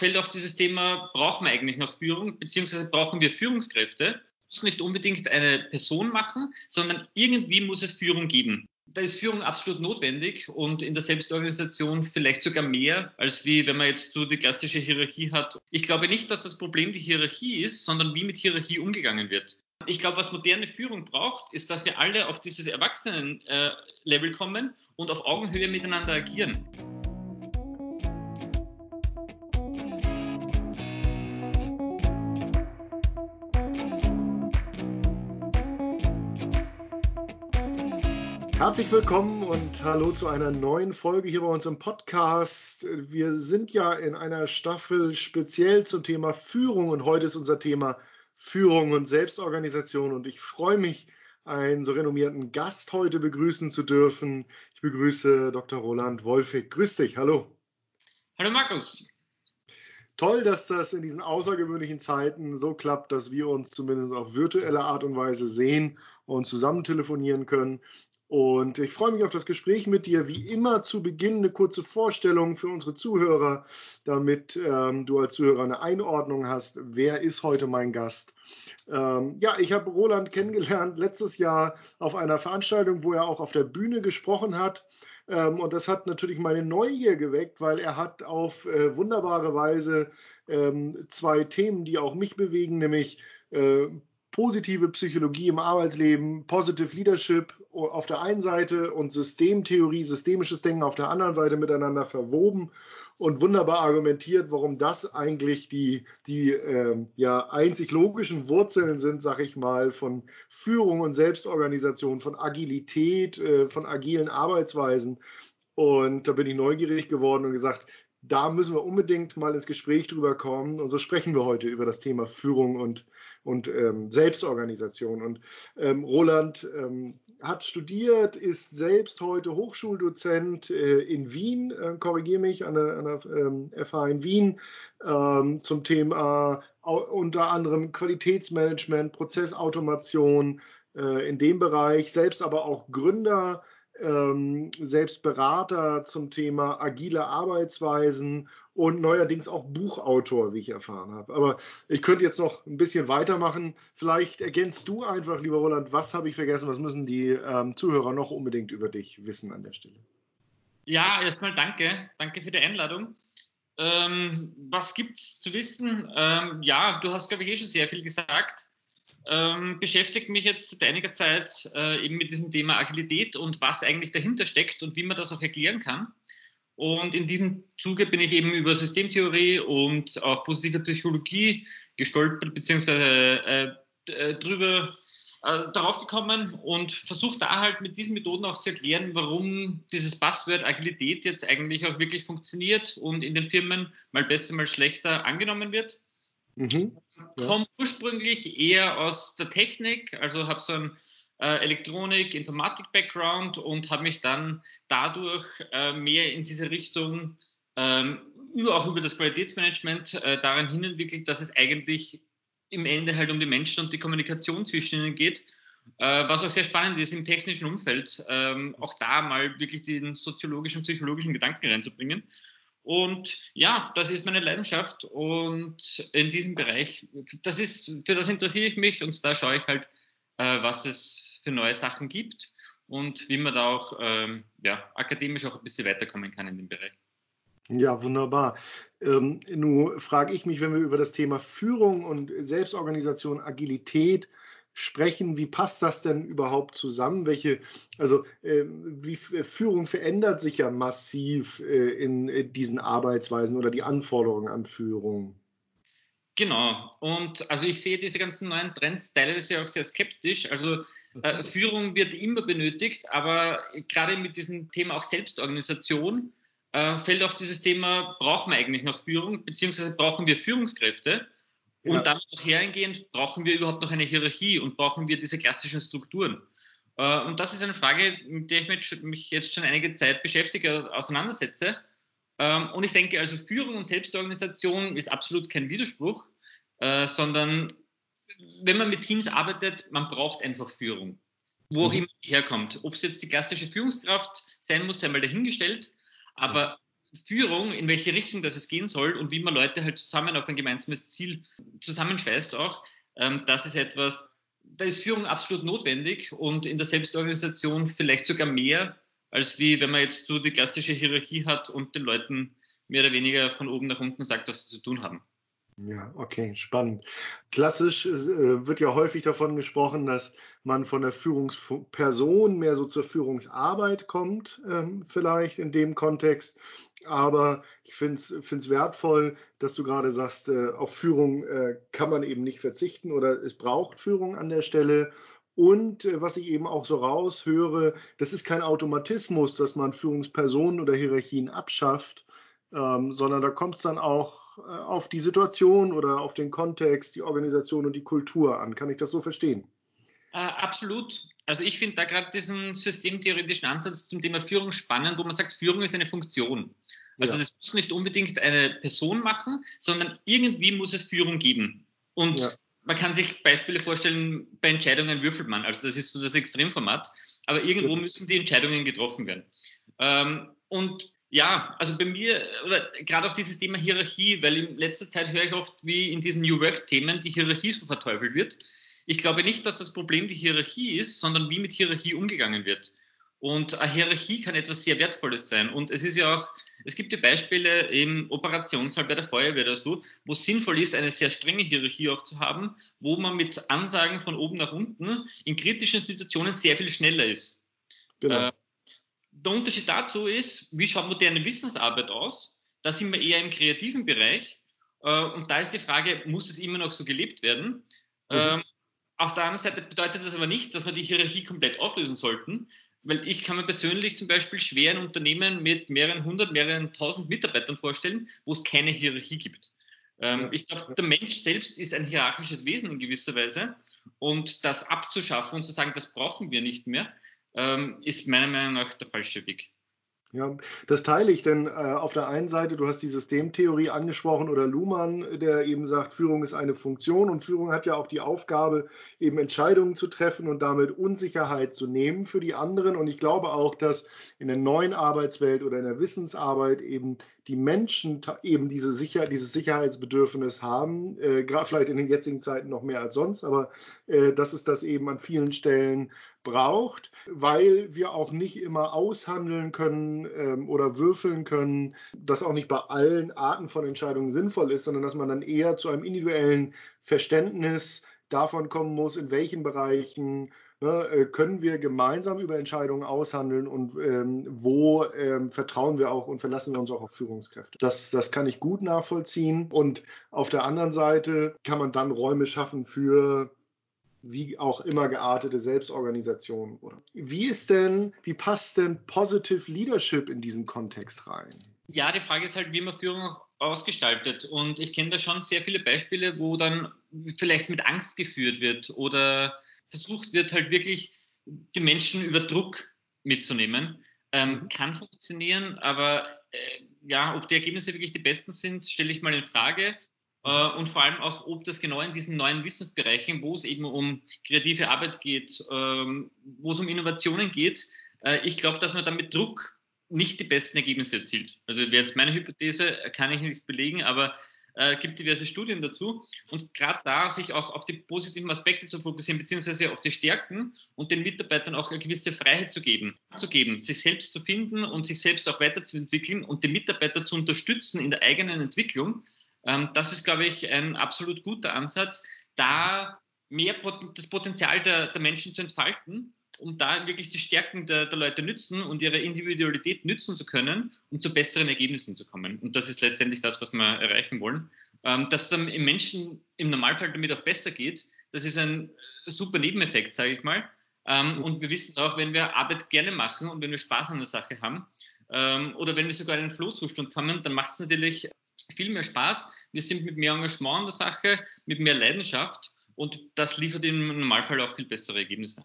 fällt auch dieses Thema, brauchen wir eigentlich noch Führung, beziehungsweise brauchen wir Führungskräfte? muss nicht unbedingt eine Person machen, sondern irgendwie muss es Führung geben. Da ist Führung absolut notwendig und in der Selbstorganisation vielleicht sogar mehr, als wie wenn man jetzt so die klassische Hierarchie hat. Ich glaube nicht, dass das Problem die Hierarchie ist, sondern wie mit Hierarchie umgegangen wird. Ich glaube, was moderne Führung braucht, ist, dass wir alle auf dieses Erwachsenen-Level kommen und auf Augenhöhe miteinander agieren. Herzlich willkommen und hallo zu einer neuen Folge hier bei uns im Podcast. Wir sind ja in einer Staffel speziell zum Thema Führung und heute ist unser Thema Führung und Selbstorganisation und ich freue mich, einen so renommierten Gast heute begrüßen zu dürfen. Ich begrüße Dr. Roland Wolfig. Grüß dich, hallo. Hallo Markus. Toll, dass das in diesen außergewöhnlichen Zeiten so klappt, dass wir uns zumindest auf virtuelle Art und Weise sehen und zusammen telefonieren können. Und ich freue mich auf das Gespräch mit dir. Wie immer zu Beginn eine kurze Vorstellung für unsere Zuhörer, damit ähm, du als Zuhörer eine Einordnung hast. Wer ist heute mein Gast? Ähm, ja, ich habe Roland kennengelernt letztes Jahr auf einer Veranstaltung, wo er auch auf der Bühne gesprochen hat. Ähm, und das hat natürlich meine Neugier geweckt, weil er hat auf äh, wunderbare Weise ähm, zwei Themen, die auch mich bewegen, nämlich äh, positive Psychologie im Arbeitsleben, Positive Leadership auf der einen Seite und Systemtheorie, systemisches Denken auf der anderen Seite miteinander verwoben und wunderbar argumentiert, warum das eigentlich die, die äh, ja, einzig logischen Wurzeln sind, sag ich mal, von Führung und Selbstorganisation, von Agilität, äh, von agilen Arbeitsweisen. Und da bin ich neugierig geworden und gesagt, da müssen wir unbedingt mal ins Gespräch drüber kommen. Und so sprechen wir heute über das Thema Führung und, und ähm, Selbstorganisation. Und ähm, Roland ähm, hat studiert, ist selbst heute Hochschuldozent äh, in Wien, äh, korrigiere mich, an der, an der FH ähm, in Wien ähm, zum Thema äh, unter anderem Qualitätsmanagement, Prozessautomation äh, in dem Bereich, selbst aber auch Gründer ähm, selbst Berater zum Thema agile Arbeitsweisen und neuerdings auch Buchautor, wie ich erfahren habe. Aber ich könnte jetzt noch ein bisschen weitermachen. Vielleicht ergänzt du einfach, lieber Roland, was habe ich vergessen, was müssen die ähm, Zuhörer noch unbedingt über dich wissen an der Stelle? Ja, erstmal danke. Danke für die Einladung. Ähm, was es zu wissen? Ähm, ja, du hast, glaube ich, eh schon sehr viel gesagt ähm, beschäftigt mich jetzt seit einiger Zeit äh, eben mit diesem Thema Agilität und was eigentlich dahinter steckt und wie man das auch erklären kann. Und in diesem Zuge bin ich eben über Systemtheorie und auch positive Psychologie gestolpert, beziehungsweise äh, äh, drüber äh, darauf gekommen und versuche da halt mit diesen Methoden auch zu erklären, warum dieses Passwort Agilität jetzt eigentlich auch wirklich funktioniert und in den Firmen mal besser, mal schlechter angenommen wird. Mhm. Ja. Komme ursprünglich eher aus der Technik, also habe so ein äh, Elektronik, Informatik-Background und habe mich dann dadurch äh, mehr in diese Richtung, ähm, auch über das Qualitätsmanagement, äh, daran hin entwickelt, dass es eigentlich im Ende halt um die Menschen und die Kommunikation zwischen ihnen geht. Äh, was auch sehr spannend ist im technischen Umfeld, ähm, auch da mal wirklich den soziologischen, psychologischen Gedanken reinzubringen. Und ja, das ist meine Leidenschaft und in diesem Bereich, das ist, für das interessiere ich mich und da schaue ich halt, äh, was es für neue Sachen gibt und wie man da auch ähm, ja, akademisch auch ein bisschen weiterkommen kann in dem Bereich. Ja, wunderbar. Ähm, nun frage ich mich, wenn wir über das Thema Führung und Selbstorganisation, Agilität sprechen. Wie passt das denn überhaupt zusammen? Welche, also äh, wie Führung verändert sich ja massiv äh, in äh, diesen Arbeitsweisen oder die Anforderungen an Führung. Genau. Und also ich sehe diese ganzen neuen Trends teilweise auch sehr skeptisch. Also äh, mhm. Führung wird immer benötigt, aber gerade mit diesem Thema auch Selbstorganisation äh, fällt auch dieses Thema, brauchen wir eigentlich noch Führung, beziehungsweise brauchen wir Führungskräfte? Und ja. damit auch hergehend, brauchen wir überhaupt noch eine Hierarchie und brauchen wir diese klassischen Strukturen? Äh, und das ist eine Frage, mit der ich mich jetzt schon einige Zeit beschäftige, auseinandersetze. Ähm, und ich denke, also Führung und Selbstorganisation ist absolut kein Widerspruch, äh, sondern wenn man mit Teams arbeitet, man braucht einfach Führung. Wo auch mhm. immer die herkommt. Ob es jetzt die klassische Führungskraft sein muss, sei mal dahingestellt. Aber Führung, in welche Richtung das es gehen soll und wie man Leute halt zusammen auf ein gemeinsames Ziel zusammenschweißt auch, ähm, das ist etwas, da ist Führung absolut notwendig und in der Selbstorganisation vielleicht sogar mehr, als wie wenn man jetzt so die klassische Hierarchie hat und den Leuten mehr oder weniger von oben nach unten sagt, was sie zu tun haben. Ja, okay, spannend. Klassisch äh, wird ja häufig davon gesprochen, dass man von der Führungsperson mehr so zur Führungsarbeit kommt, ähm, vielleicht in dem Kontext. Aber ich finde es wertvoll, dass du gerade sagst, äh, auf Führung äh, kann man eben nicht verzichten oder es braucht Führung an der Stelle. Und äh, was ich eben auch so raushöre, das ist kein Automatismus, dass man Führungspersonen oder Hierarchien abschafft, ähm, sondern da kommt es dann auch äh, auf die Situation oder auf den Kontext, die Organisation und die Kultur an. Kann ich das so verstehen? Äh, absolut. Also ich finde da gerade diesen systemtheoretischen Ansatz zum Thema Führung spannend, wo man sagt, Führung ist eine Funktion. Also ja. das muss nicht unbedingt eine Person machen, sondern irgendwie muss es Führung geben. Und ja. man kann sich Beispiele vorstellen, bei Entscheidungen würfelt man. Also das ist so das Extremformat. Aber irgendwo ja. müssen die Entscheidungen getroffen werden. Ähm, und ja, also bei mir, oder gerade auch dieses Thema Hierarchie, weil in letzter Zeit höre ich oft, wie in diesen New Work-Themen die Hierarchie so verteufelt wird. Ich glaube nicht, dass das Problem die Hierarchie ist, sondern wie mit Hierarchie umgegangen wird. Und eine Hierarchie kann etwas sehr Wertvolles sein. Und es ist ja auch, es gibt ja Beispiele im Operationssaal bei der Feuerwehr oder so, wo es sinnvoll ist, eine sehr strenge Hierarchie auch zu haben, wo man mit Ansagen von oben nach unten in kritischen Situationen sehr viel schneller ist. Genau. Äh, der Unterschied dazu ist, wie schaut moderne Wissensarbeit aus? Da sind wir eher im kreativen Bereich. Äh, und da ist die Frage, muss es immer noch so gelebt werden? Mhm. Ähm, auf der anderen Seite bedeutet das aber nicht, dass wir die Hierarchie komplett auflösen sollten, weil ich kann mir persönlich zum Beispiel schwer ein Unternehmen mit mehreren hundert, mehreren tausend Mitarbeitern vorstellen, wo es keine Hierarchie gibt. Ähm, ich glaube, der Mensch selbst ist ein hierarchisches Wesen in gewisser Weise und das abzuschaffen und zu sagen, das brauchen wir nicht mehr, ähm, ist meiner Meinung nach der falsche Weg. Ja, das teile ich, denn äh, auf der einen Seite, du hast die Systemtheorie angesprochen oder Luhmann, der eben sagt, Führung ist eine Funktion und Führung hat ja auch die Aufgabe, eben Entscheidungen zu treffen und damit Unsicherheit zu nehmen für die anderen. Und ich glaube auch, dass in der neuen Arbeitswelt oder in der Wissensarbeit eben die Menschen eben diese Sicher dieses Sicherheitsbedürfnis haben, äh, gerade vielleicht in den jetzigen Zeiten noch mehr als sonst, aber äh, dass es das eben an vielen Stellen braucht, weil wir auch nicht immer aushandeln können ähm, oder würfeln können, dass auch nicht bei allen Arten von Entscheidungen sinnvoll ist, sondern dass man dann eher zu einem individuellen Verständnis davon kommen muss, in welchen Bereichen ne, äh, können wir gemeinsam über Entscheidungen aushandeln und ähm, wo ähm, vertrauen wir auch und verlassen wir uns auch auf Führungskräfte. Das, das kann ich gut nachvollziehen. Und auf der anderen Seite kann man dann Räume schaffen für wie auch immer geartete Selbstorganisation. Wie ist denn, wie passt denn Positive Leadership in diesen Kontext rein? Ja, die Frage ist halt, wie man Führung ausgestaltet. Und ich kenne da schon sehr viele Beispiele, wo dann vielleicht mit Angst geführt wird oder versucht wird, halt wirklich die Menschen über Druck mitzunehmen. Ähm, mhm. kann funktionieren, aber äh, ja, ob die Ergebnisse wirklich die besten sind, stelle ich mal in Frage. Äh, und vor allem auch, ob das genau in diesen neuen Wissensbereichen, wo es eben um kreative Arbeit geht, ähm, wo es um Innovationen geht, äh, ich glaube, dass man dann mit Druck nicht die besten Ergebnisse erzielt. Also wäre jetzt meine Hypothese, kann ich nicht belegen, aber äh, gibt diverse Studien dazu. Und gerade da sich auch auf die positiven Aspekte zu fokussieren, beziehungsweise auf die Stärken und den Mitarbeitern auch eine gewisse Freiheit zu geben, zu geben, sich selbst zu finden und sich selbst auch weiterzuentwickeln und die Mitarbeiter zu unterstützen in der eigenen Entwicklung, ähm, das ist, glaube ich, ein absolut guter Ansatz, da mehr Pot das Potenzial der, der, Menschen zu entfalten, um da wirklich die Stärken der, der, Leute nützen und ihre Individualität nützen zu können, um zu besseren Ergebnissen zu kommen. Und das ist letztendlich das, was wir erreichen wollen. Ähm, dass dann im Menschen im Normalfall damit auch besser geht, das ist ein super Nebeneffekt, sage ich mal. Ähm, und wir wissen auch, wenn wir Arbeit gerne machen und wenn wir Spaß an der Sache haben, ähm, oder wenn wir sogar in einen Flow-Zustand kommen, dann macht es natürlich viel mehr Spaß. Wir sind mit mehr Engagement an der Sache, mit mehr Leidenschaft und das liefert im Normalfall auch viel bessere Ergebnisse.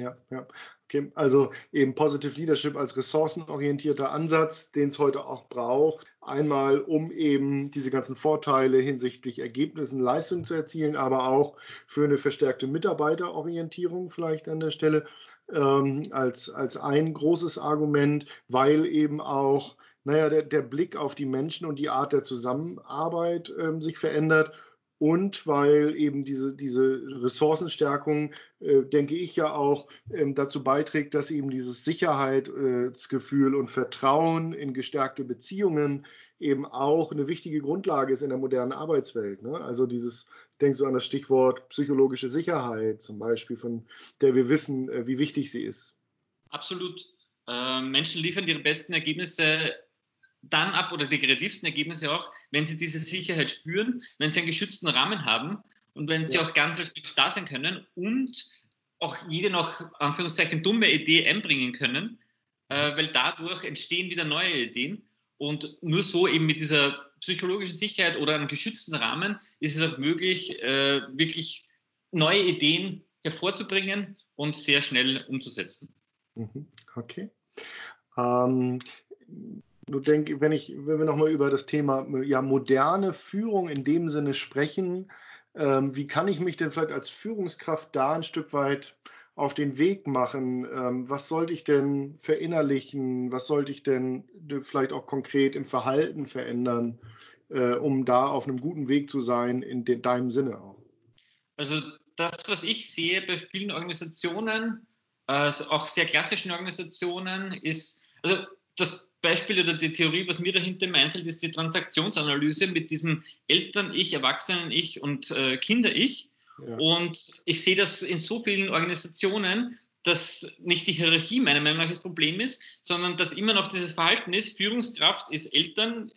Ja, ja. Okay, also eben Positive Leadership als ressourcenorientierter Ansatz, den es heute auch braucht. Einmal, um eben diese ganzen Vorteile hinsichtlich Ergebnissen, Leistungen zu erzielen, aber auch für eine verstärkte Mitarbeiterorientierung vielleicht an der Stelle ähm, als, als ein großes Argument, weil eben auch naja, der, der Blick auf die Menschen und die Art der Zusammenarbeit ähm, sich verändert und weil eben diese, diese Ressourcenstärkung, äh, denke ich ja auch, ähm, dazu beiträgt, dass eben dieses Sicherheitsgefühl und Vertrauen in gestärkte Beziehungen eben auch eine wichtige Grundlage ist in der modernen Arbeitswelt. Ne? Also dieses, denkst du an das Stichwort psychologische Sicherheit zum Beispiel, von der wir wissen, äh, wie wichtig sie ist. Absolut. Äh, Menschen liefern ihre besten Ergebnisse dann ab oder die kreativsten Ergebnisse auch, wenn sie diese Sicherheit spüren, wenn sie einen geschützten Rahmen haben und wenn sie ja. auch ganz als Mensch da sein können und auch jede noch Anführungszeichen dumme Idee einbringen können, äh, weil dadurch entstehen wieder neue Ideen und nur so eben mit dieser psychologischen Sicherheit oder einem geschützten Rahmen ist es auch möglich, äh, wirklich neue Ideen hervorzubringen und sehr schnell umzusetzen. Mhm. Okay. Ähm, du denk, wenn ich, wenn wir nochmal über das Thema ja, moderne Führung in dem Sinne sprechen, ähm, wie kann ich mich denn vielleicht als Führungskraft da ein Stück weit auf den Weg machen? Ähm, was sollte ich denn verinnerlichen? Was sollte ich denn vielleicht auch konkret im Verhalten verändern, äh, um da auf einem guten Weg zu sein, in de deinem Sinne auch? Also das, was ich sehe bei vielen Organisationen, äh, auch sehr klassischen Organisationen, ist, also das Beispiel oder die Theorie, was mir dahinter einfällt, ist die Transaktionsanalyse mit diesem Eltern-Ich, Erwachsenen-Ich und äh, Kinder-Ich. Ja. Und ich sehe das in so vielen Organisationen, dass nicht die Hierarchie meiner Meinung nach das Problem ist, sondern dass immer noch dieses Verhalten ist, Führungskraft ist Eltern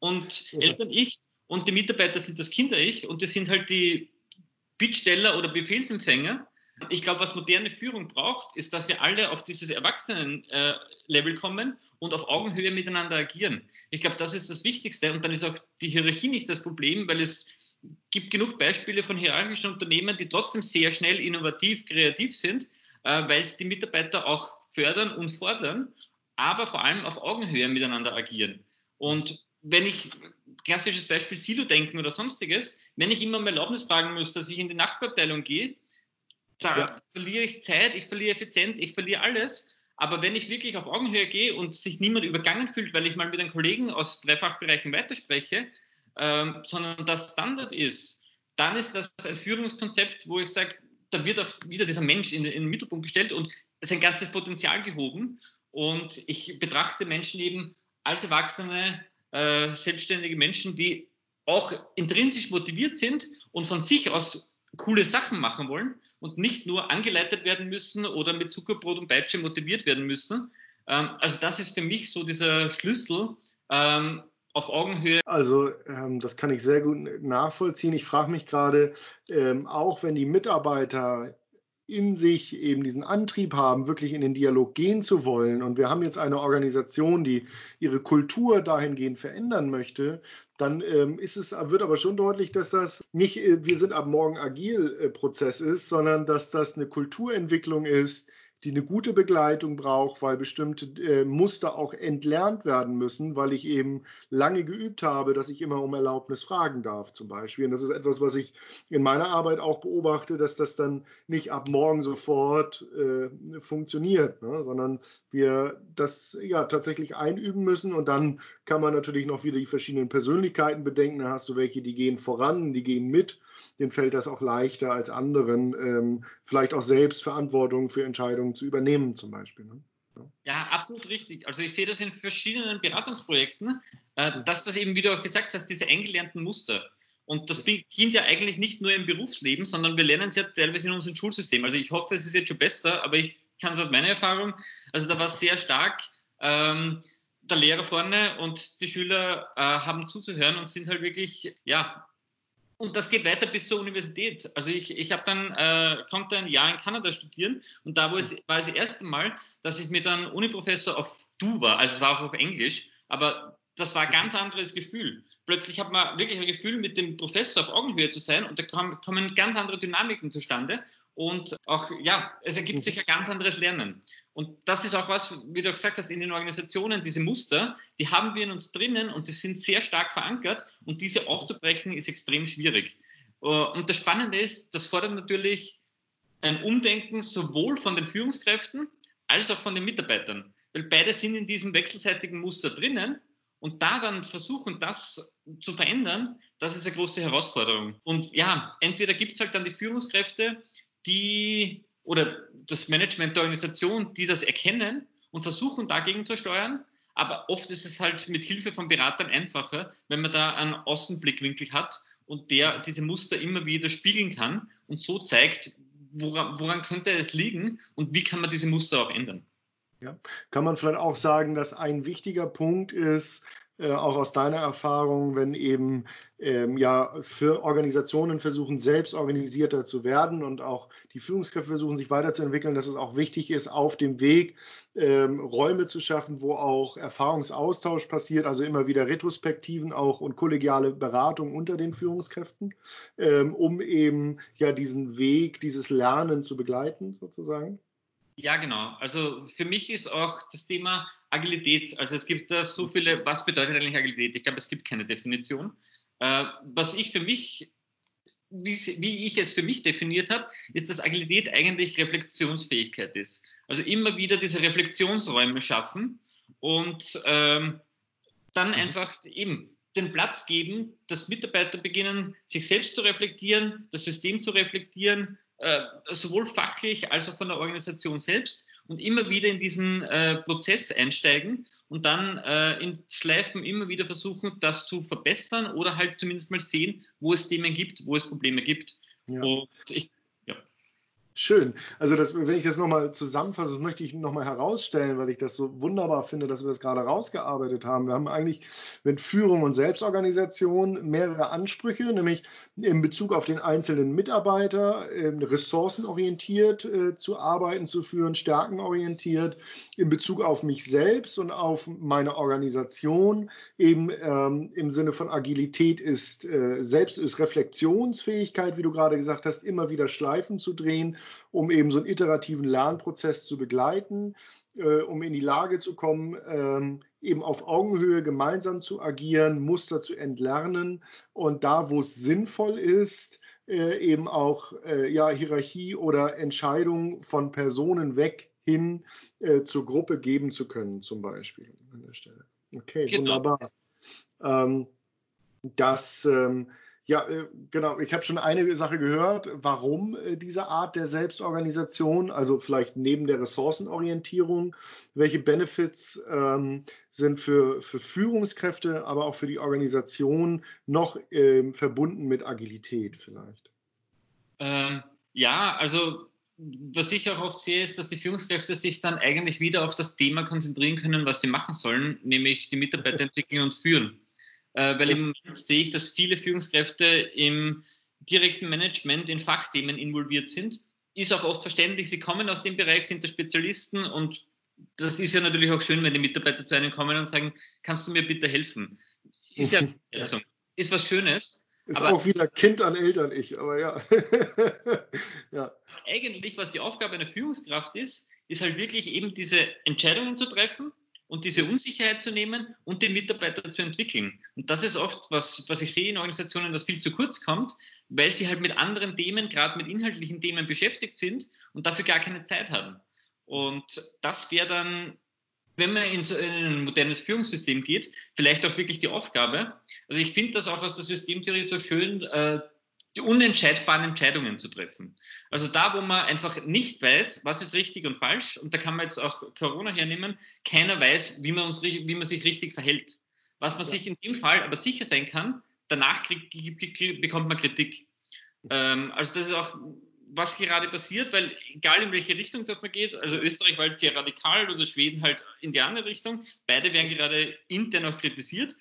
und ja. Eltern-Ich und die Mitarbeiter sind das Kinder-Ich und das sind halt die Bittsteller oder Befehlsempfänger. Ich glaube, was moderne Führung braucht, ist, dass wir alle auf dieses Erwachsenen-Level kommen und auf Augenhöhe miteinander agieren. Ich glaube, das ist das Wichtigste. Und dann ist auch die Hierarchie nicht das Problem, weil es gibt genug Beispiele von hierarchischen Unternehmen, die trotzdem sehr schnell innovativ, kreativ sind, äh, weil sie die Mitarbeiter auch fördern und fordern, aber vor allem auf Augenhöhe miteinander agieren. Und wenn ich, klassisches Beispiel Silo-Denken oder sonstiges, wenn ich immer um Erlaubnis fragen muss, dass ich in die Nachbarabteilung gehe, da ja. verliere ich Zeit, ich verliere Effizienz, ich verliere alles. Aber wenn ich wirklich auf Augenhöhe gehe und sich niemand übergangen fühlt, weil ich mal mit einem Kollegen aus drei Fachbereichen weiterspreche, ähm, sondern das Standard ist, dann ist das ein Führungskonzept, wo ich sage, da wird auch wieder dieser Mensch in, in den Mittelpunkt gestellt und sein ganzes Potenzial gehoben. Und ich betrachte Menschen eben als erwachsene, äh, selbstständige Menschen, die auch intrinsisch motiviert sind und von sich aus coole Sachen machen wollen und nicht nur angeleitet werden müssen oder mit Zuckerbrot und Peitsche motiviert werden müssen. Ähm, also das ist für mich so dieser Schlüssel ähm, auf Augenhöhe. Also ähm, das kann ich sehr gut nachvollziehen. Ich frage mich gerade, ähm, auch wenn die Mitarbeiter in sich eben diesen Antrieb haben, wirklich in den Dialog gehen zu wollen. Und wir haben jetzt eine Organisation, die ihre Kultur dahingehend verändern möchte, dann ähm, ist es, wird aber schon deutlich, dass das nicht, äh, wir sind ab morgen agil äh, Prozess ist, sondern dass das eine Kulturentwicklung ist, die eine gute Begleitung braucht, weil bestimmte äh, Muster auch entlernt werden müssen, weil ich eben lange geübt habe, dass ich immer um Erlaubnis fragen darf, zum Beispiel. Und das ist etwas, was ich in meiner Arbeit auch beobachte, dass das dann nicht ab morgen sofort äh, funktioniert, ne? sondern wir das ja tatsächlich einüben müssen und dann kann man natürlich noch wieder die verschiedenen Persönlichkeiten bedenken. Da hast du welche, die gehen voran, die gehen mit denen fällt das auch leichter als anderen, ähm, vielleicht auch selbst Verantwortung für Entscheidungen zu übernehmen, zum Beispiel. Ne? Ja, absolut richtig. Also ich sehe das in verschiedenen Beratungsprojekten, äh, dass das eben, wie du auch gesagt hast, diese eingelernten Muster. Und das beginnt ja eigentlich nicht nur im Berufsleben, sondern wir lernen es ja teilweise in unserem Schulsystem. Also ich hoffe, es ist jetzt schon besser, aber ich kann es aus meiner Erfahrung, also da war es sehr stark, ähm, der Lehrer vorne und die Schüler äh, haben zuzuhören und sind halt wirklich, ja, und das geht weiter bis zur Universität. Also ich, ich habe dann, äh, konnte ein Jahr in Kanada studieren und da war es, war es das erste Mal, dass ich mit einem Uniprofessor auf Du war, also es war auch auf Englisch, aber das war ein ganz anderes Gefühl. Plötzlich hat man wirklich ein Gefühl, mit dem Professor auf Augenhöhe zu sein und da kommen ganz andere Dynamiken zustande und auch, ja, es ergibt sich ein ganz anderes Lernen. Und das ist auch was, wie du gesagt hast, in den Organisationen, diese Muster, die haben wir in uns drinnen und die sind sehr stark verankert und diese aufzubrechen ist extrem schwierig. Äh, und das Spannende ist, das fordert natürlich ein Umdenken sowohl von den Führungskräften als auch von den Mitarbeitern. Weil beide sind in diesem wechselseitigen Muster drinnen Und da dann versuchen, das zu verändern, das ist eine große Herausforderung. Und ja, entweder gibt es halt dann die Führungskräfte, die oder das Management der Organisation, die das erkennen und versuchen dagegen zu steuern. Aber oft ist es halt mit Hilfe von Beratern einfacher, wenn man da einen Außenblickwinkel hat und der diese Muster immer wieder spiegeln kann und so zeigt, woran, woran könnte es liegen und wie kann man diese Muster auch ändern. Ja. Kann man vielleicht auch sagen, dass ein wichtiger Punkt ist, äh, auch aus deiner Erfahrung, wenn eben ähm, ja für Organisationen versuchen, selbst organisierter zu werden und auch die Führungskräfte versuchen, sich weiterzuentwickeln, dass es auch wichtig ist, auf dem Weg ähm, Räume zu schaffen, wo auch Erfahrungsaustausch passiert, also immer wieder Retrospektiven auch und kollegiale Beratung unter den Führungskräften, ähm, um eben ja diesen Weg, dieses Lernen zu begleiten, sozusagen. Ja, genau. Also für mich ist auch das Thema Agilität, also es gibt da so viele, was bedeutet eigentlich Agilität? Ich glaube, es gibt keine Definition. Äh, was ich für mich, wie, wie, ich es für mich definiert habe, ist, dass Agilität eigentlich Reflexionsfähigkeit ist. Also immer wieder diese Reflexionsräume schaffen und ähm, dann mhm. einfach eben den Platz geben, dass Mitarbeiter beginnen, sich selbst zu reflektieren, das System zu reflektieren, äh, sowohl fachlich als auch von der Organisation selbst und immer wieder in diesen äh, Prozess einsteigen und dann äh, in Schleifen immer wieder versuchen, das zu verbessern oder halt zumindest mal sehen, wo es Themen gibt, wo es Probleme gibt. Ja. Und ich Schön. Also das, wenn ich das nochmal zusammenfasse, das möchte ich nochmal herausstellen, weil ich das so wunderbar finde, dass wir das gerade rausgearbeitet haben. Wir haben eigentlich mit Führung und Selbstorganisation mehrere Ansprüche, nämlich in Bezug auf den einzelnen Mitarbeiter, äh, ressourcenorientiert äh, zu arbeiten, zu führen, stärkenorientiert, in Bezug auf mich selbst und auf meine Organisation, eben ähm, im Sinne von Agilität ist äh, selbst ist Reflexionsfähigkeit, wie du gerade gesagt hast, immer wieder Schleifen zu drehen um eben so einen iterativen Lernprozess zu begleiten, äh, um in die Lage zu kommen, ähm, eben auf Augenhöhe gemeinsam zu agieren, Muster zu entlernen und da, wo es sinnvoll ist, äh, eben auch äh, ja, Hierarchie oder Entscheidungen von Personen weg hin äh, zur Gruppe geben zu können, zum Beispiel an der Stelle. Okay, genau. wunderbar. Ähm, das ähm, ja, äh, genau. Ich habe schon eine Sache gehört, warum äh, diese Art der Selbstorganisation, also vielleicht neben der Ressourcenorientierung, welche Benefits ähm, sind für, für Führungskräfte, aber auch für die Organisation noch ähm, verbunden mit Agilität vielleicht? Ähm, ja, also was ich auch oft sehe, ist, dass die Führungskräfte sich dann eigentlich wieder auf das Thema konzentrieren können, was sie machen sollen, nämlich die Mitarbeiter entwickeln und führen äh, weil im Moment sehe ich, dass viele Führungskräfte im direkten Management in Fachthemen involviert sind. Ist auch oft verständlich, sie kommen aus dem Bereich, sind da Spezialisten und das ist ja natürlich auch schön, wenn die Mitarbeiter zu einem kommen und sagen, kannst du mir bitte helfen? Ist ja also, ist was Schönes. Ist aber auch wieder Kind an Eltern ich, aber ja. ja. Eigentlich, was die Aufgabe einer Führungskraft ist, ist halt wirklich eben diese Entscheidungen zu treffen, und diese Unsicherheit zu nehmen und den Mitarbeiter zu entwickeln. Und das ist oft, was, was ich sehe in Organisationen, das viel zu kurz kommt, weil sie halt mit anderen Themen, gerade mit inhaltlichen Themen beschäftigt sind und dafür gar keine Zeit haben. Und das wäre dann, wenn man in, so ein modernes Führungssystem geht, vielleicht auch wirklich die Aufgabe. Also ich finde das auch aus der Systemtheorie so schön, äh, die unentscheidbaren Entscheidungen zu treffen. Also da, wo man einfach nicht weiß, was ist richtig und falsch, und da kann man jetzt auch Corona hernehmen, keiner weiß, wie man, uns, wie man sich richtig verhält. Was man ja. sich in dem Fall aber sicher sein kann, danach krieg, bekommt man Kritik. Ähm, also das ist auch, was gerade passiert, weil egal in welche Richtung das man geht, also Österreich war halt sehr radikal oder Schweden halt in die andere Richtung, beide werden gerade intern auch kritisiert.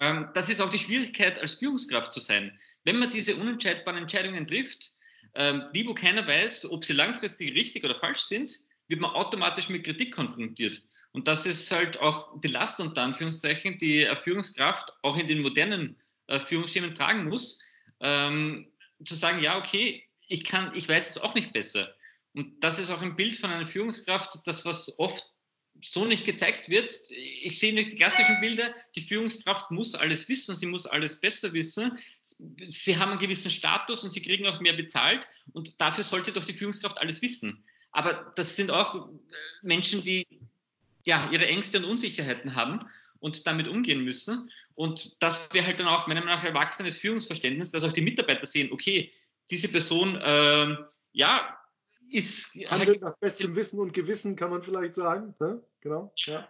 Ähm, das ist auch die Schwierigkeit, als Führungskraft zu sein. Wenn man diese unentscheidbaren Entscheidungen trifft, ähm, die, wo keiner weiß, ob sie langfristig richtig oder falsch sind, wird man automatisch mit Kritik konfrontiert. Und das ist halt auch die Last unter Anführungszeichen, die eine Führungskraft auch in den modernen äh, Führungsschemen tragen muss, ähm, zu sagen, ja, okay, ich kann, ich weiß es auch nicht besser. Und das ist auch ein Bild von einer Führungskraft, das was oft so nicht gezeigt wird. Ich sehe nicht die klassischen Bilder. Die Führungskraft muss alles wissen, sie muss alles besser wissen. Sie haben einen gewissen Status und sie kriegen auch mehr bezahlt und dafür sollte doch die Führungskraft alles wissen. Aber das sind auch äh, Menschen, die ja ihre Ängste und Unsicherheiten haben und damit umgehen müssen. Und das wäre halt dann auch meiner Meinung nach erwachsenes Führungsverständnis, dass auch die Mitarbeiter sehen, okay, diese Person, äh, ja, ist. Handelt nach bestem Wissen und Gewissen, kann man vielleicht sagen. Ne? Genau. Ja.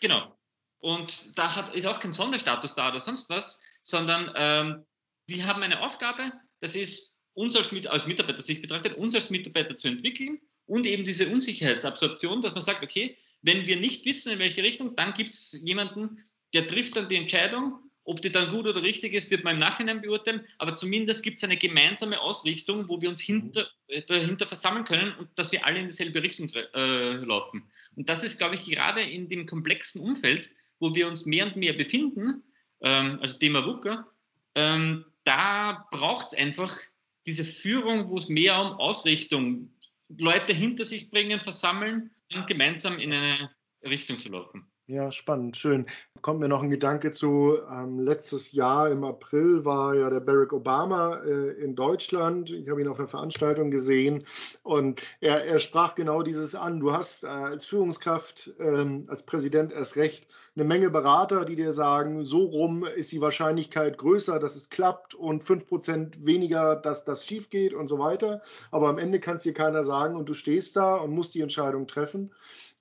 Genau. Und da hat, ist auch kein Sonderstatus da oder sonst was, sondern ähm, wir haben eine Aufgabe, das ist uns als, als Mitarbeiter sich betrachtet, uns als Mitarbeiter zu entwickeln und eben diese Unsicherheitsabsorption, dass man sagt, okay, wenn wir nicht wissen, in welche Richtung, dann gibt es jemanden, der trifft dann die Entscheidung. Ob die dann gut oder richtig ist, wird man im Nachhinein beurteilen. Aber zumindest gibt es eine gemeinsame Ausrichtung, wo wir uns hinter, äh, dahinter versammeln können und dass wir alle in dieselbe Richtung äh, laufen. Und das ist, glaube ich, gerade in dem komplexen Umfeld, wo wir uns mehr und mehr befinden, ähm, also Thema WUKA, ähm, da braucht es einfach diese Führung, wo es mehr um Ausrichtung, Leute hinter sich bringen, versammeln und gemeinsam in eine Richtung zu laufen. Ja, spannend, schön. Kommt mir noch ein Gedanke zu, ähm, letztes Jahr im April war ja der Barack Obama äh, in Deutschland. Ich habe ihn auf einer Veranstaltung gesehen und er, er sprach genau dieses an. Du hast äh, als Führungskraft, ähm, als Präsident erst recht, eine Menge Berater, die dir sagen, so rum ist die Wahrscheinlichkeit größer, dass es klappt und 5% weniger, dass das schief geht und so weiter. Aber am Ende kann es dir keiner sagen und du stehst da und musst die Entscheidung treffen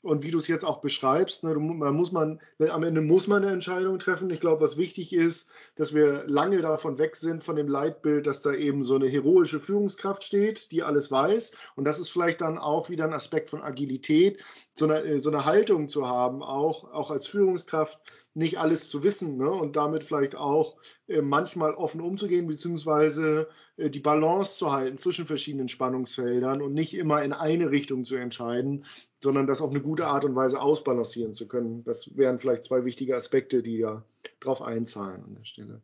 und wie du es jetzt auch beschreibst, ne, man muss man, am Ende muss man eine Entscheidung treffen. Ich glaube, was wichtig ist, dass wir lange davon weg sind, von dem Leitbild, dass da eben so eine heroische Führungskraft steht, die alles weiß. Und das ist vielleicht dann auch wieder ein Aspekt von Agilität, so eine, so eine Haltung zu haben, auch, auch als Führungskraft, nicht alles zu wissen ne? und damit vielleicht auch äh, manchmal offen umzugehen, beziehungsweise äh, die Balance zu halten zwischen verschiedenen Spannungsfeldern und nicht immer in eine Richtung zu entscheiden, sondern das auf eine gute Art und Weise ausbalancieren zu können. Das wären vielleicht zwei wichtige Aspekte, die ja darauf einzahlen an der Stelle.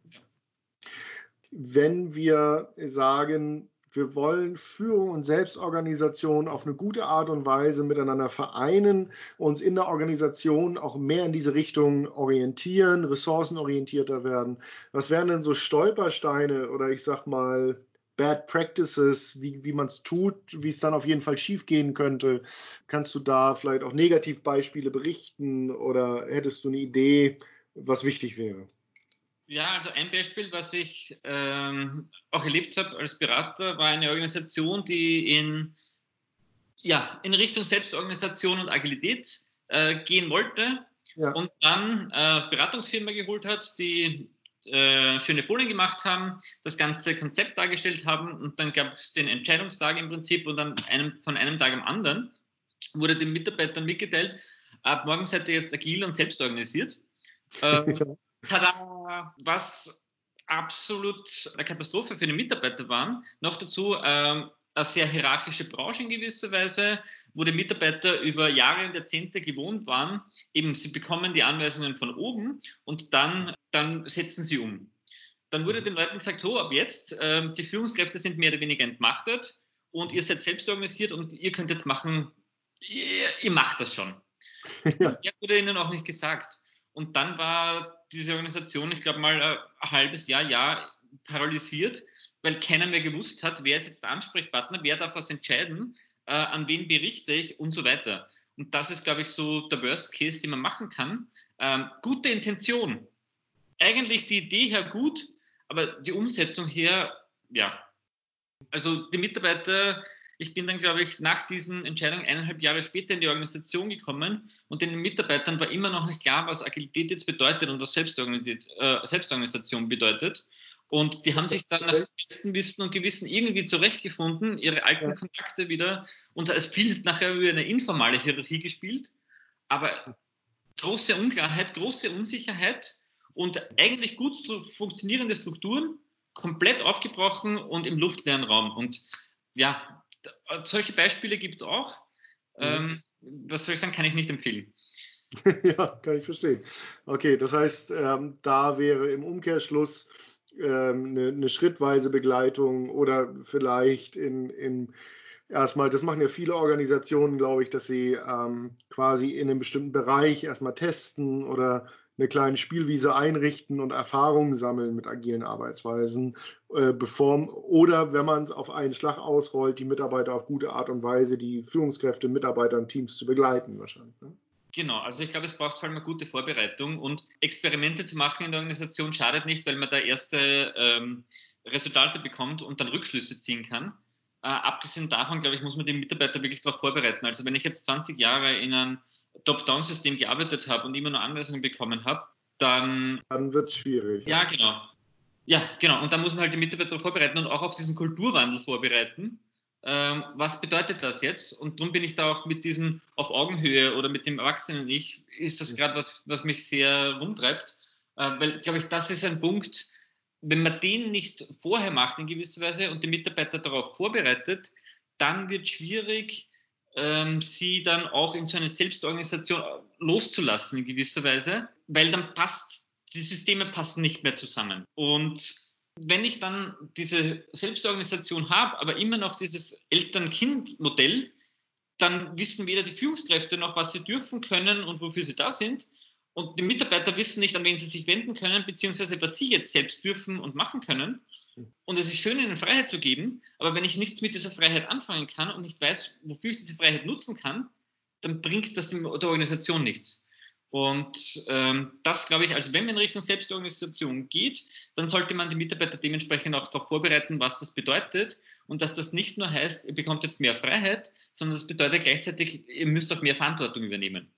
Wenn wir sagen, wir wollen Führung und Selbstorganisation auf eine gute Art und Weise miteinander vereinen, uns in der Organisation auch mehr in diese Richtung orientieren, ressourcenorientierter werden. Was wären denn so Stolpersteine oder ich sag mal Bad Practices, wie, wie man es tut, wie es dann auf jeden Fall schiefgehen könnte? Kannst du da vielleicht auch Negativbeispiele berichten oder hättest du eine Idee, was wichtig wäre? Ja, also ein Beispiel, was ich ähm, auch erlebt habe als Berater, war eine Organisation, die in, ja, in Richtung Selbstorganisation und Agilität äh, gehen wollte ja. und dann äh, Beratungsfirma geholt hat, die äh, schöne Folien gemacht haben, das ganze Konzept dargestellt haben und dann gab es den Entscheidungstag im Prinzip und dann einem, von einem Tag am anderen wurde den Mitarbeitern mitgeteilt, ab morgen seid ihr jetzt agil und selbst organisiert. Ähm, Tada, was absolut eine Katastrophe für die Mitarbeiter waren. Noch dazu ähm, eine sehr hierarchische Branche in gewisser Weise, wo die Mitarbeiter über Jahre und Jahrzehnte gewohnt waren. Eben, sie bekommen die Anweisungen von oben und dann, dann setzen sie um. Dann wurde den Leuten gesagt, so, ab jetzt, äh, die Führungskräfte sind mehr oder weniger entmachtet und ihr seid selbst organisiert und ihr könnt jetzt machen, ihr, ihr macht das schon. Ja. Das wurde ihnen auch nicht gesagt. Und dann war diese Organisation, ich glaube mal ein halbes Jahr, Jahr paralysiert, weil keiner mehr gewusst hat, wer ist jetzt der Ansprechpartner, wer darf was entscheiden, äh, an wen berichte ich und so weiter. Und das ist, glaube ich, so der Worst Case, den man machen kann. Ähm, gute Intention. Eigentlich die Idee her gut, aber die Umsetzung her, ja. Also die Mitarbeiter ich bin dann, glaube ich, nach diesen Entscheidungen eineinhalb Jahre später in die Organisation gekommen und den Mitarbeitern war immer noch nicht klar, was Agilität jetzt bedeutet und was äh, Selbstorganisation bedeutet. Und die haben sich dann nach bestem Wissen und Gewissen irgendwie zurechtgefunden, ihre alten. Kontakte wieder und es viel nachher über eine informale Hierarchie gespielt. Aber große Unklarheit, große Unsicherheit und eigentlich gut funktionierende Strukturen komplett aufgebrochen und im luftleeren Raum. Und ja, solche Beispiele gibt es auch. Mhm. Ähm, was soll ich sagen, kann ich nicht empfehlen. ja, kann ich verstehen. Okay, das heißt, ähm, da wäre im Umkehrschluss ähm, eine, eine, schrittweise Begleitung oder vielleicht in, in erstmal, das machen ja viele Organisationen, glaube ich, dass sie ähm, quasi in einem bestimmten Bereich erstmal testen oder eine kleine Spielwiese einrichten und Erfahrungen sammeln mit agilen Arbeitsweisen, äh, bevor oder wenn man es auf einen Schlag ausrollt, die Mitarbeiter auf gute Art und Weise, die Führungskräfte, Mitarbeiter und Teams zu begleiten wahrscheinlich. Ne? Genau, also ich glaube, es braucht vor allem eine gute Vorbereitung und Experimente zu machen in der Organisation schadet nicht, weil man da erste ähm, Resultate bekommt und dann Rückschlüsse ziehen kann. Äh, abgesehen davon, glaube ich, muss man den Mitarbeiter wirklich darauf vorbereiten. Also wenn ich jetzt 20 Jahre in einem Top-Down-System gearbeitet habe und immer nur Anweisungen bekommen habe, dann. Dann wird es schwierig. Ja, genau. Ja, genau. Und da muss man halt die Mitarbeiter vorbereiten und auch auf diesen Kulturwandel vorbereiten. Ähm, was bedeutet das jetzt? Und darum bin ich da auch mit diesem auf Augenhöhe oder mit dem Erwachsenen Ich, ist das gerade was, was mich sehr rumtreibt. Äh, weil, glaube ich, das ist ein Punkt, wenn man den nicht vorher macht in gewisser Weise und die Mitarbeiter darauf vorbereitet, dann wird es schwierig, ähm, sie dann auch in so eine Selbstorganisation loszulassen in gewisser Weise, weil dann passt, die Systeme passen nicht mehr zusammen. Und wenn ich dann diese Selbstorganisation habe, aber immer noch dieses Eltern-Kind-Modell, dann wissen weder die Führungskräfte noch, was sie dürfen können und wofür sie da sind. Und die Mitarbeiter wissen nicht, an wen sie sich wenden können, beziehungsweise was sie jetzt selbst dürfen und machen können. Und es ist schön, ihnen Freiheit zu geben, aber wenn ich nichts mit dieser Freiheit anfangen kann und nicht weiß, wofür ich diese Freiheit nutzen kann, dann bringt das der Organisation nichts. Und ähm, das glaube ich, also wenn man in Richtung Selbstorganisation geht, dann sollte man die Mitarbeiter dementsprechend auch darauf vorbereiten, was das bedeutet und dass das nicht nur heißt, ihr bekommt jetzt mehr Freiheit, sondern das bedeutet gleichzeitig, ihr müsst auch mehr Verantwortung übernehmen.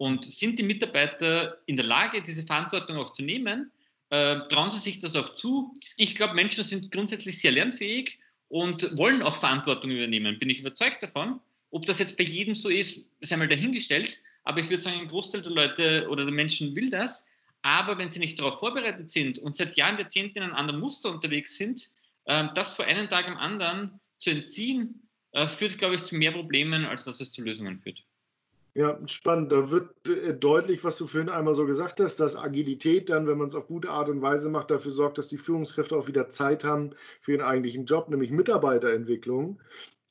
Und sind die Mitarbeiter in der Lage, diese Verantwortung auch zu nehmen, äh, trauen sie sich das auch zu. Ich glaube, Menschen sind grundsätzlich sehr lernfähig und wollen auch Verantwortung übernehmen, bin ich überzeugt davon. Ob das jetzt bei jedem so ist, ist einmal dahingestellt. Aber ich würde sagen, ein Großteil der Leute oder der Menschen will das. Aber wenn sie nicht darauf vorbereitet sind und seit Jahren, Jahrzehnten in einem anderen Muster unterwegs sind, äh, das vor einem Tag am anderen zu entziehen, äh, führt, glaube ich, zu mehr Problemen, als dass es zu Lösungen führt. Ja, spannend. Da wird äh, deutlich, was du vorhin einmal so gesagt hast, dass Agilität dann, wenn man es auf gute Art und Weise macht, dafür sorgt, dass die Führungskräfte auch wieder Zeit haben für ihren eigentlichen Job, nämlich Mitarbeiterentwicklung.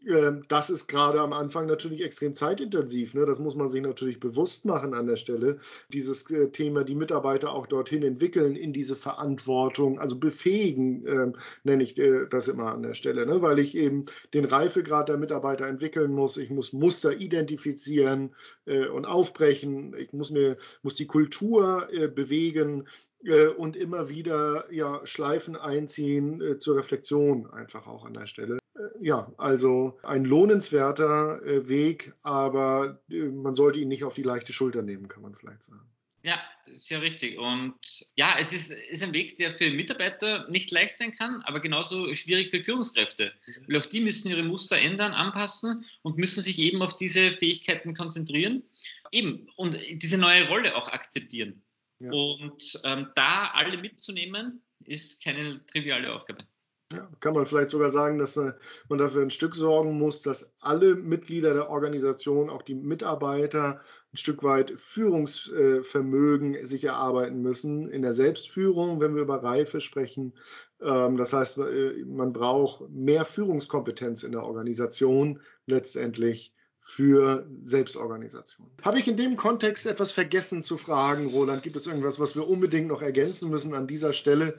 Ähm, das ist gerade am Anfang natürlich extrem zeitintensiv. Ne? Das muss man sich natürlich bewusst machen an der Stelle. Dieses äh, Thema, die Mitarbeiter auch dorthin entwickeln in diese Verantwortung, also befähigen, äh, nenne ich äh, das immer an der Stelle, ne? weil ich eben den Reifegrad der Mitarbeiter entwickeln muss. Ich muss Muster identifizieren äh, und aufbrechen. Ich muss mir muss die Kultur äh, bewegen äh, und immer wieder ja, Schleifen einziehen zur Reflexion einfach auch an der Stelle ja, also ein lohnenswerter äh, Weg, aber äh, man sollte ihn nicht auf die leichte Schulter nehmen, kann man vielleicht sagen. Ja, sehr richtig. Und ja, es ist, ist ein Weg, der für Mitarbeiter nicht leicht sein kann, aber genauso schwierig für Führungskräfte. Weil auch die müssen ihre Muster ändern, anpassen und müssen sich eben auf diese Fähigkeiten konzentrieren. Eben, und diese neue Rolle auch akzeptieren. Ja. Und ähm, da alle mitzunehmen, ist keine triviale Aufgabe. Ja, kann man vielleicht sogar sagen, dass äh, man dafür ein Stück sorgen muss, dass alle Mitglieder der Organisation, auch die Mitarbeiter, ein Stück weit Führungsvermögen sich erarbeiten müssen in der Selbstführung, wenn wir über Reife sprechen. Ähm, das heißt, äh, man braucht mehr Führungskompetenz in der Organisation letztendlich für Selbstorganisation. Habe ich in dem Kontext etwas vergessen zu fragen, Roland? Gibt es irgendwas, was wir unbedingt noch ergänzen müssen an dieser Stelle?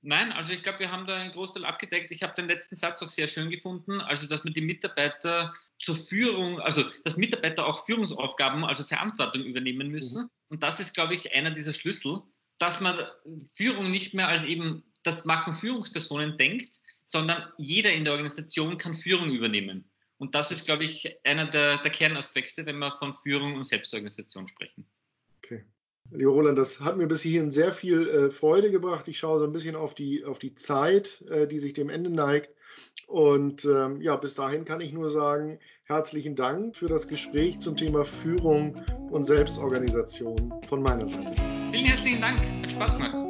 Nein, also ich glaube, wir haben da einen Großteil abgedeckt. Ich habe den letzten Satz auch sehr schön gefunden, also dass man die Mitarbeiter zur Führung, also dass Mitarbeiter auch Führungsaufgaben, also Verantwortung übernehmen müssen. Mhm. Und das ist, glaube ich, einer dieser Schlüssel, dass man Führung nicht mehr als eben das Machen Führungspersonen denkt, sondern jeder in der Organisation kann Führung übernehmen. Und das ist, glaube ich, einer der, der Kernaspekte, wenn wir von Führung und Selbstorganisation sprechen. Lieber Roland, das hat mir bis hierhin sehr viel äh, Freude gebracht. Ich schaue so ein bisschen auf die, auf die Zeit, äh, die sich dem Ende neigt. Und ähm, ja, bis dahin kann ich nur sagen, herzlichen Dank für das Gespräch zum Thema Führung und Selbstorganisation von meiner Seite. Vielen herzlichen Dank. Hat Spaß gemacht.